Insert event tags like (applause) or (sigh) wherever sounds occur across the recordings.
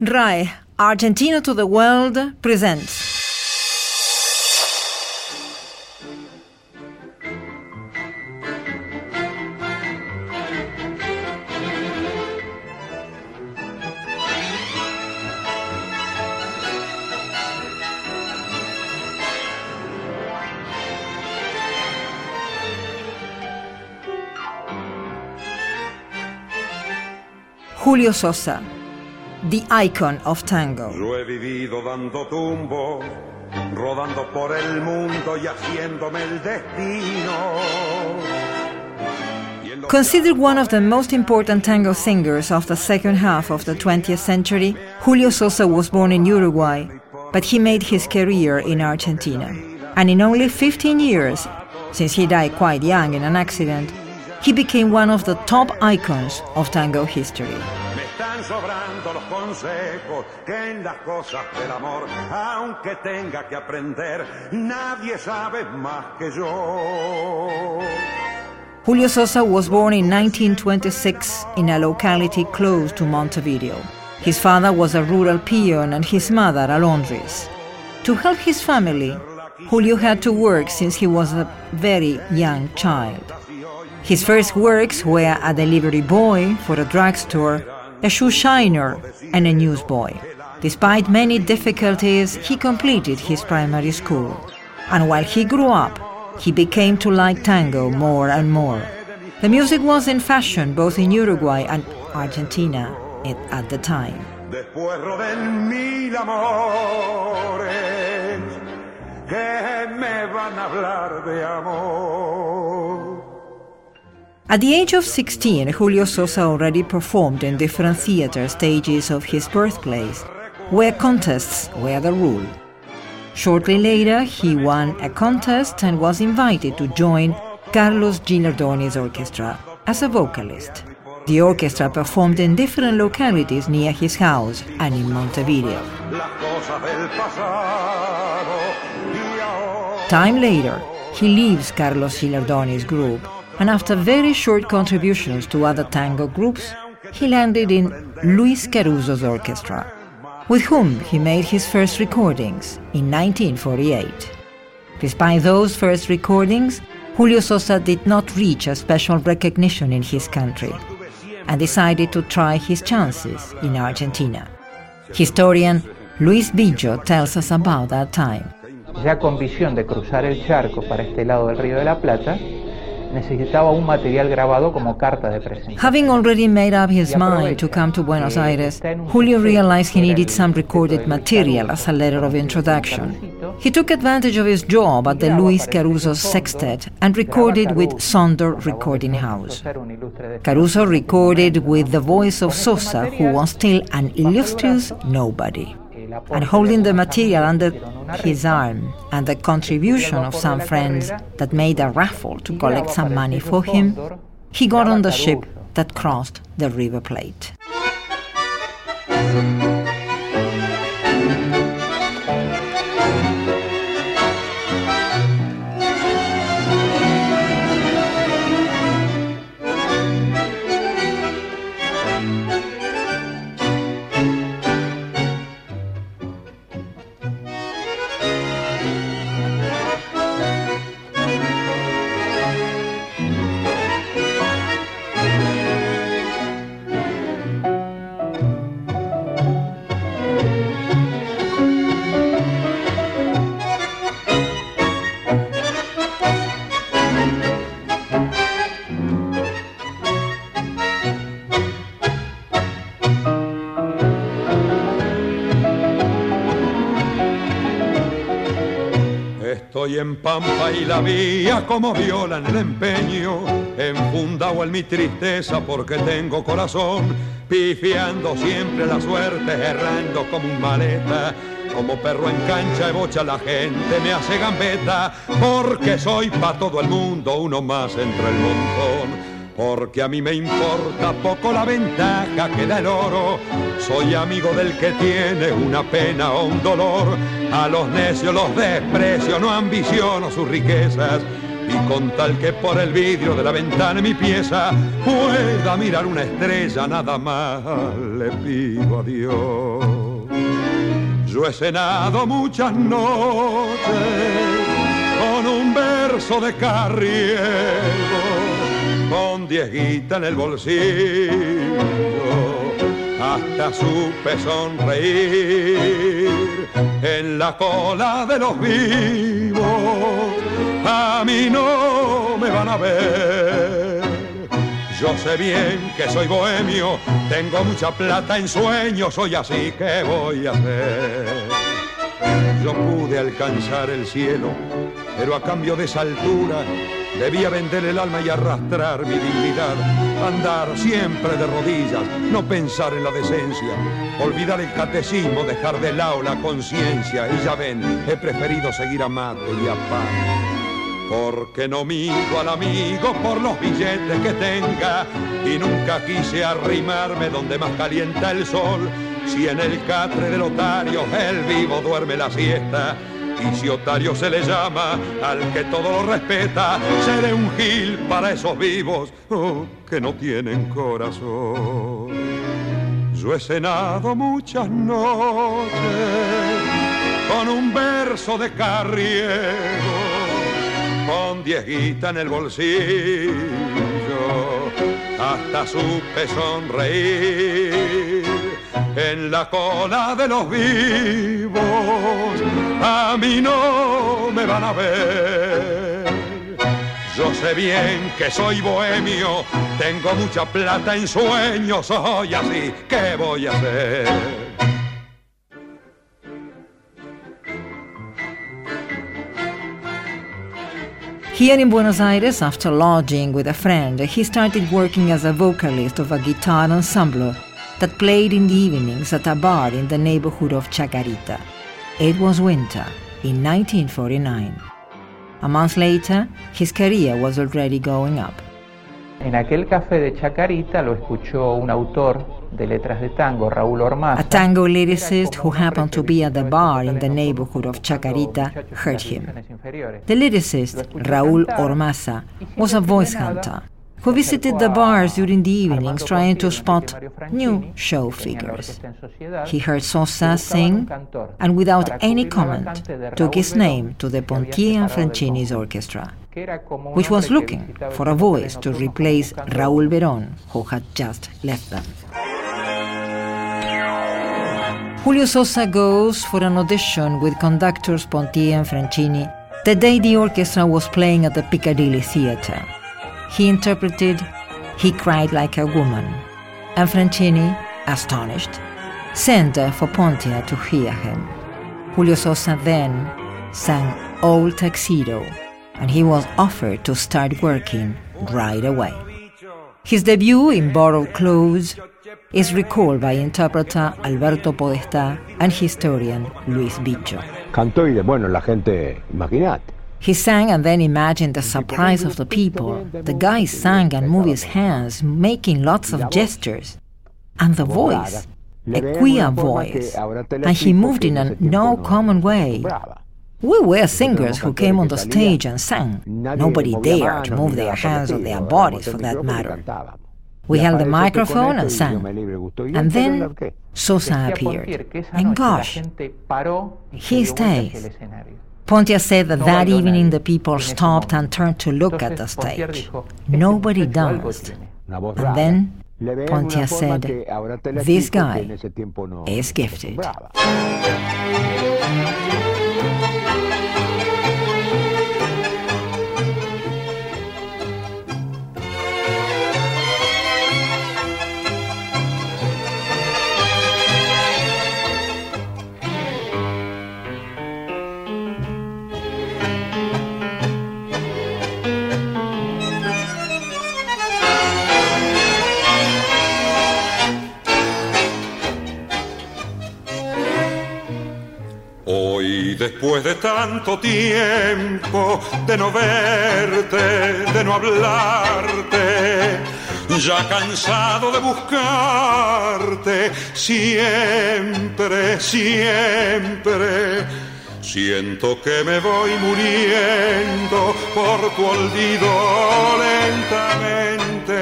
RAE Argentina to the World presents. Julio Sosa, the icon of tango. Yo he vivido dando tumbo, rodando por el mundo y haciéndome el destino. Y en los Considered one of the most important tango singers of the second half of the 20th century, Julio Sosa was born in Uruguay, but he made his career in Argentina. And in only 15 years, since he died quite young in an accident, he became one of the top icons of tango history. Sobrando los consejos que en las cosas del amor, aunque tenga que aprender, nadie sabe más que yo. Julio Sosa was born in 1926 in a locality close to Montevideo. His father was a rural peon and his mother a laundress. To help his family, Julio had to work since he was a very young child. His first works were a delivery boy for a drugstore, a shoe shiner, and a newsboy. Despite many difficulties, he completed his primary school. And while he grew up, he became to like tango more and more. The music was in fashion both in Uruguay and Argentina at at the time. At the age of 16, Julio Sosa already performed in different theater stages of his birthplace, where contests were the rule. Shortly later, he won a contest and was invited to join Carlos Gilardoni's orchestra as a vocalist. The orchestra performed in different localities near his house and in Montevideo. Time later, he leaves Carlos Gilardoni's group, and after very short contributions to other tango groups, he landed in Luis Caruso's orchestra, with whom he made his first recordings in 1948. Despite those first recordings, Julio Sosa did not reach a special recognition in his country and decided to try his chances in Argentina. Historian Luis Billo tells us about that time. ya con visión de cruzar el charco para este lado del Río de la Plata, necesitaba un material grabado como carta de presentación. Having already made up his mind to come to Buenos Aires, Julio realized he needed some recorded material as a letter of introduction. He took advantage of his job at the Luis Caruso Sextet and recorded with Sondor Recording House. Caruso recorded with the voice of Sosa, who was still an illustrious nobody. And holding the material under his arm and the contribution of some friends that made a raffle to collect some money for him, he got on the ship that crossed the River Plate. En Pampa y la vía como viola en el empeño, enfundado en mi tristeza porque tengo corazón, pifiando siempre la suerte, errando como un maleta, como perro en cancha de bocha la gente me hace gambeta, porque soy pa' todo el mundo uno más entre el montón. Porque a mí me importa poco la ventaja que da el oro. Soy amigo del que tiene una pena o un dolor. A los necios los desprecio, no ambiciono sus riquezas. y con tal que por el vidrio de la ventana de mi pieza pueda mirar una estrella nada más le pido a Dios. Yo he cenado muchas noches con un verso de carriego, con diez en el bolsillo, hasta supe sonreír en la cola de los vivos a mí no me van a ver. Yo sé bien que soy bohemio, tengo mucha plata en sueños, soy así que voy a hacer. Yo pude alcanzar el cielo, pero a cambio de esa altura debía vender el alma y arrastrar mi dignidad, andar siempre de rodillas, no pensar en la decencia, olvidar el catecismo, dejar de lado la conciencia. Y ya ven, he preferido seguir a mate y a pan porque no miro al amigo por los billetes que tenga. Y nunca quise arrimarme donde más calienta el sol. Si en el catre del otario el vivo duerme la siesta y si otario se le llama al que todo lo respeta, seré un gil para esos vivos oh, que no tienen corazón. Yo he cenado muchas noches con un verso de carriego con diez en el bolsillo, hasta supe sonreír en la cola de los vivos, a mí no me van a ver. Yo sé bien que soy bohemio, tengo mucha plata en sueños, soy así, ¿qué voy a hacer? Here in Buenos Aires, after lodging with a friend, he started working as a vocalist of a guitar ensemble that played in the evenings at a bar in the neighborhood of Chacarita. It was winter in 1949. A month later, his career was already going up. En aquel café de Chacarita lo escuchó un autor de letras de tango, Raúl Ormaza. A tango lyricist who happened to be at the bar in the neighborhood of Chacarita heard him. The lyricist, Raúl Ormaza, was a voice hunter who visited the bars during the evenings trying to spot new show figures. He heard Sosa sing and without any comment took his name to the Pontier and Franchini's orchestra which was looking for a voice to replace Raúl Berón, who had just left them. Julio Sosa goes for an audition with conductors Pontier and Franchini the day the orchestra was playing at the Piccadilly Theatre. He interpreted He Cried Like a Woman, and Franchini, astonished, sent for Pontier to hear him. Julio Sosa then sang Old Tuxedo and he was offered to start working right away. His debut in Borrowed Clothes is recalled by interpreter Alberto Podestá and historian Luis Bicho. Cantó y de, bueno, la gente, imagínate. He sang and then imagined the surprise of the people. The guy sang and moved his hands, making lots of gestures. And the voice, a queer voice. And he moved in a no common way. We were singers who came on the stage and sang. Nobody dared to move their hands or their bodies for that matter. We held the microphone and sang. And then Sosa appeared. And gosh, he stays. Pontier said that that evening the people stopped and turned to look at the stage. Nobody danced. And then Pontier said, This guy is gifted. Después de tanto tiempo de no verte, de no hablarte, ya cansado de buscarte, siempre, siempre Siento que me voy muriendo por tu olvido lentamente.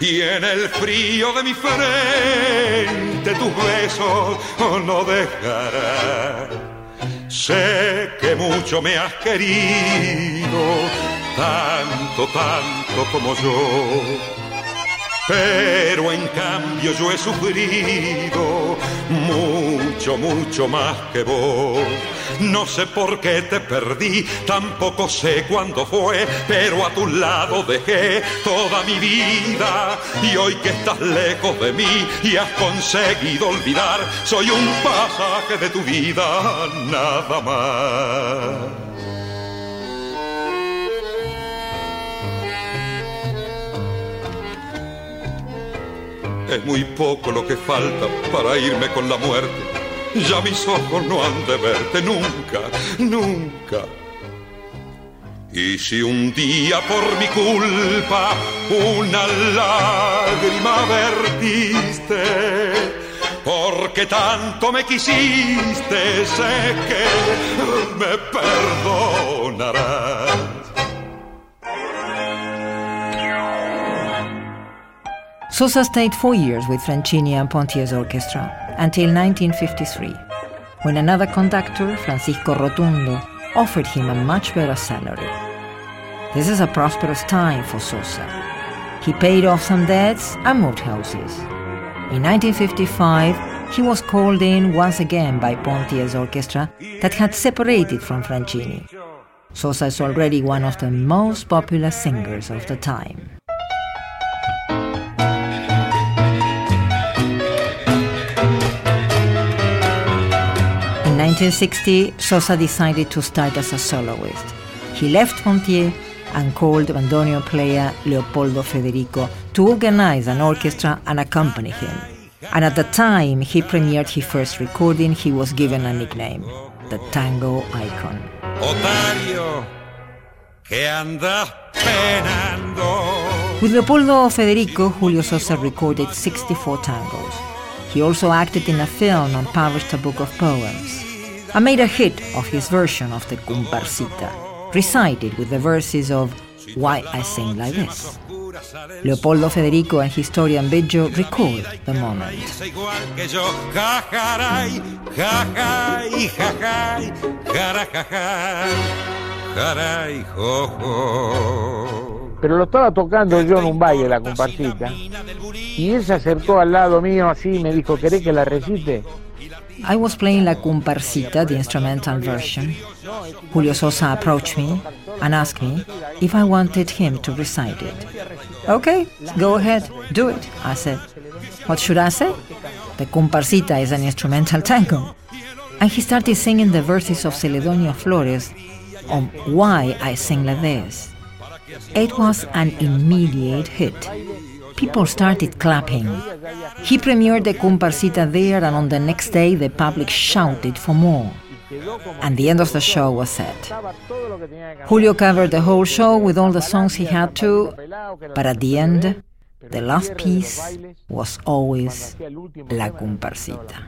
Y en el frío de mi frente tus besos no dejarán. Sé que mucho me has querido, tanto, tanto como yo. Pero en cambio yo he sufrido mucho, mucho más que vos. No sé por qué te perdí, tampoco sé cuándo fue, pero a tu lado dejé toda mi vida. Y hoy que estás lejos de mí y has conseguido olvidar, soy un pasaje de tu vida, nada más. Es muy poco lo que falta para irme con la muerte. Ya mis ojos no han de verte nunca, nunca. Y si un día por mi culpa una lágrima vertiste, porque tanto me quisiste, sé que me perdonarás. Sosa stayed four years with Franchini and Pontier's orchestra until 1953, when another conductor, Francisco Rotundo, offered him a much better salary. This is a prosperous time for Sosa. He paid off some debts and moved houses. In 1955, he was called in once again by Pontier's orchestra that had separated from Franchini. Sosa is already one of the most popular singers of the time. 1960, Sosa decided to start as a soloist. He left Pontier and called bandoneon player Leopoldo Federico to organize an orchestra and accompany him. And at the time he premiered his first recording, he was given a nickname, the Tango Icon. Otario, que anda penando. With Leopoldo Federico, Julio Sosa recorded 64 tangos. He also acted in a film and published a book of poems. I made a hit of his version of the Comparsita, recited with the verses of Why I Sing Like This. Leopoldo Federico and historian Bello record the moment. Pero lo estaba tocando yo en un baile la comparsita y él se acercó al lado mío así y me dijo, ¿querés que la recite? I was playing La Comparsita, the instrumental version. Julio Sosa approached me and asked me if I wanted him to recite it. Okay, go ahead, do it, I said. What should I say? The Comparsita is an instrumental tango. And he started singing the verses of Celedonio Flores on Why I Sing Like This. It was an immediate hit people started clapping. He premiered the comparsita there, and on the next day, the public shouted for more. And the end of the show was set. Julio covered the whole show with all the songs he had to, but at the end, the last piece was always La Comparsita.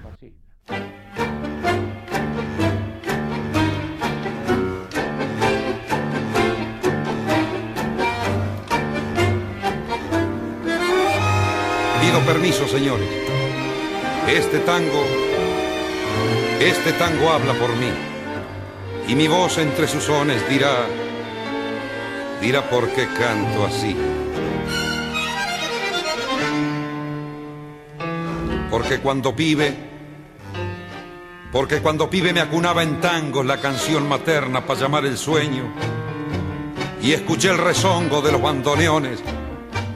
Permiso, señores. Este tango, este tango habla por mí. Y mi voz entre sus sones dirá, dirá por qué canto así. Porque cuando pibe, porque cuando pibe me acunaba en tangos la canción materna para llamar el sueño. Y escuché el rezongo de los bandoneones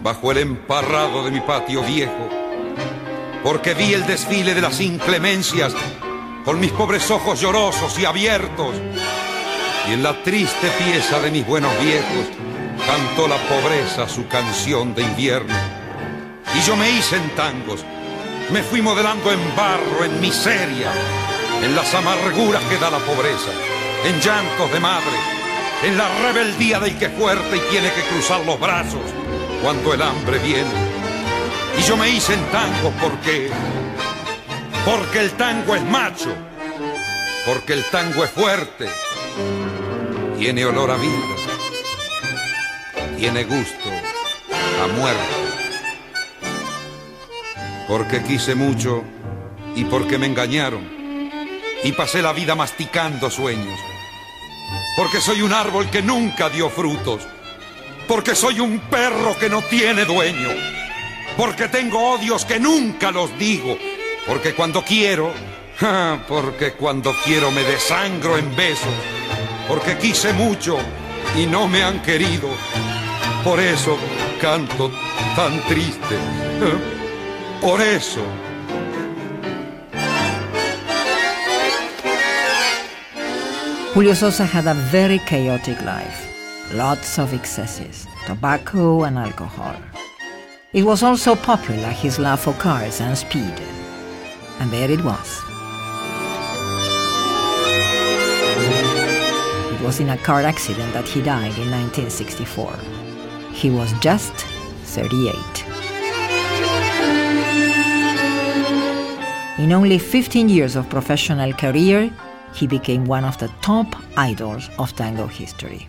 bajo el emparrado de mi patio viejo, porque vi el desfile de las inclemencias con mis pobres ojos llorosos y abiertos, y en la triste pieza de mis buenos viejos cantó la pobreza su canción de invierno. Y yo me hice en tangos, me fui modelando en barro, en miseria, en las amarguras que da la pobreza, en llantos de madre, en la rebeldía del que es fuerte y tiene que cruzar los brazos cuando el hambre viene. Y yo me hice en tango porque, porque el tango es macho, porque el tango es fuerte, tiene olor a vida, tiene gusto a muerte. Porque quise mucho y porque me engañaron y pasé la vida masticando sueños. Porque soy un árbol que nunca dio frutos. Porque soy un perro que no tiene dueño. Porque tengo odios que nunca los digo. Porque cuando quiero, (laughs) porque cuando quiero me desangro en besos. Porque quise mucho y no me han querido. Por eso canto tan triste. Por eso. Julio Sosa had a very chaotic life. Lots of excesses, tobacco and alcohol. It was also popular his love for cars and speed. And there it was. It was in a car accident that he died in 1964. He was just 38. In only 15 years of professional career, he became one of the top idols of tango history.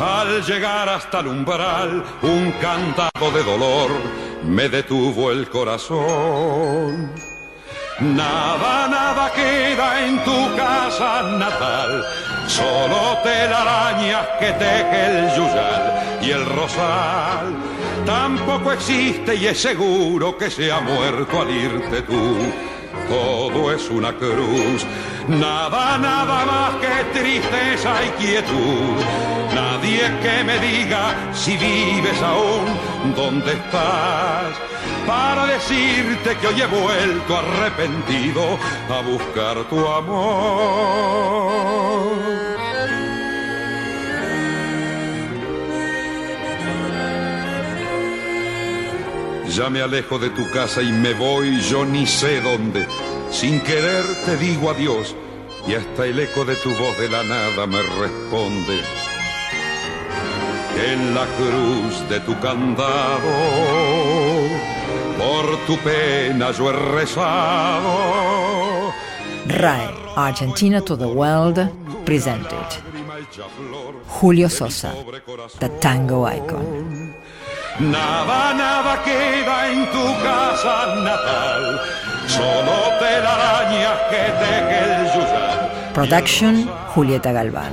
al llegar hasta el umbral, un cantado de dolor me detuvo el corazón. Nada, nada queda en tu casa natal, solo telarañas que teje el yuyal y el rosal. Tampoco existe y es seguro que se ha muerto al irte tú. Todo es una cruz, nada, nada más que tristeza y quietud Nadie que me diga si vives aún, dónde estás, para decirte que hoy he vuelto arrepentido a buscar tu amor. Ya me alejo de tu casa y me voy yo ni sé dónde. Sin querer te digo adiós y hasta el eco de tu voz de la nada me responde en la cruz de tu candado, por tu pena yo he rezado. RAE, Argentina to the World, presented Julio Sosa, the tango icon. Nada, nada queda en tu casa natal, solo telarañas que teje el yuyal. Production, Julieta Galván.